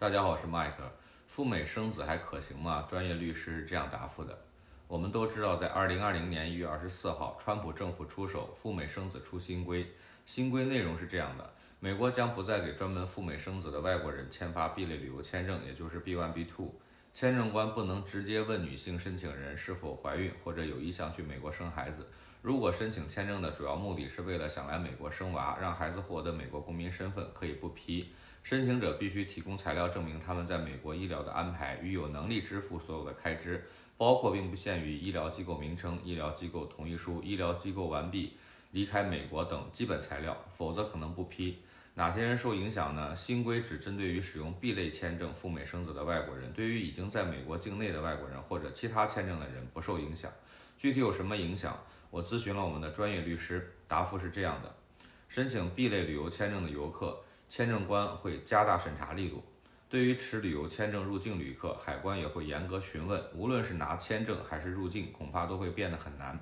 大家好，我是迈克。赴美生子还可行吗？专业律师是这样答复的：我们都知道，在二零二零年一月二十四号，川普政府出手，赴美生子出新规。新规内容是这样的：美国将不再给专门赴美生子的外国人签发 B 类旅游签证，也就是 B one、B two。签证官不能直接问女性申请人是否怀孕或者有意向去美国生孩子。如果申请签证的主要目的是为了想来美国生娃，让孩子获得美国公民身份，可以不批。申请者必须提供材料证明他们在美国医疗的安排与有能力支付所有的开支，包括并不限于医疗机构名称、医疗机构同意书、医疗机构完毕离开美国等基本材料，否则可能不批。哪些人受影响呢？新规只针对于使用 B 类签证赴美生子的外国人，对于已经在美国境内的外国人或者其他签证的人不受影响。具体有什么影响？我咨询了我们的专业律师，答复是这样的：申请 B 类旅游签证的游客。签证官会加大审查力度，对于持旅游签证入境旅客，海关也会严格询问。无论是拿签证还是入境，恐怕都会变得很难。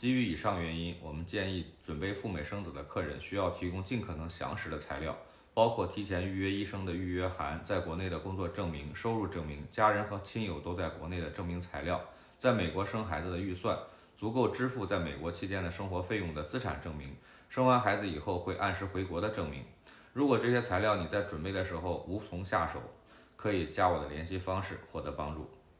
基于以上原因，我们建议准备赴美生子的客人需要提供尽可能详实的材料，包括提前预约医生的预约函、在国内的工作证明、收入证明、家人和亲友都在国内的证明材料、在美国生孩子的预算、足够支付在美国期间的生活费用的资产证明、生完孩子以后会按时回国的证明。如果这些材料你在准备的时候无从下手，可以加我的联系方式获得帮助。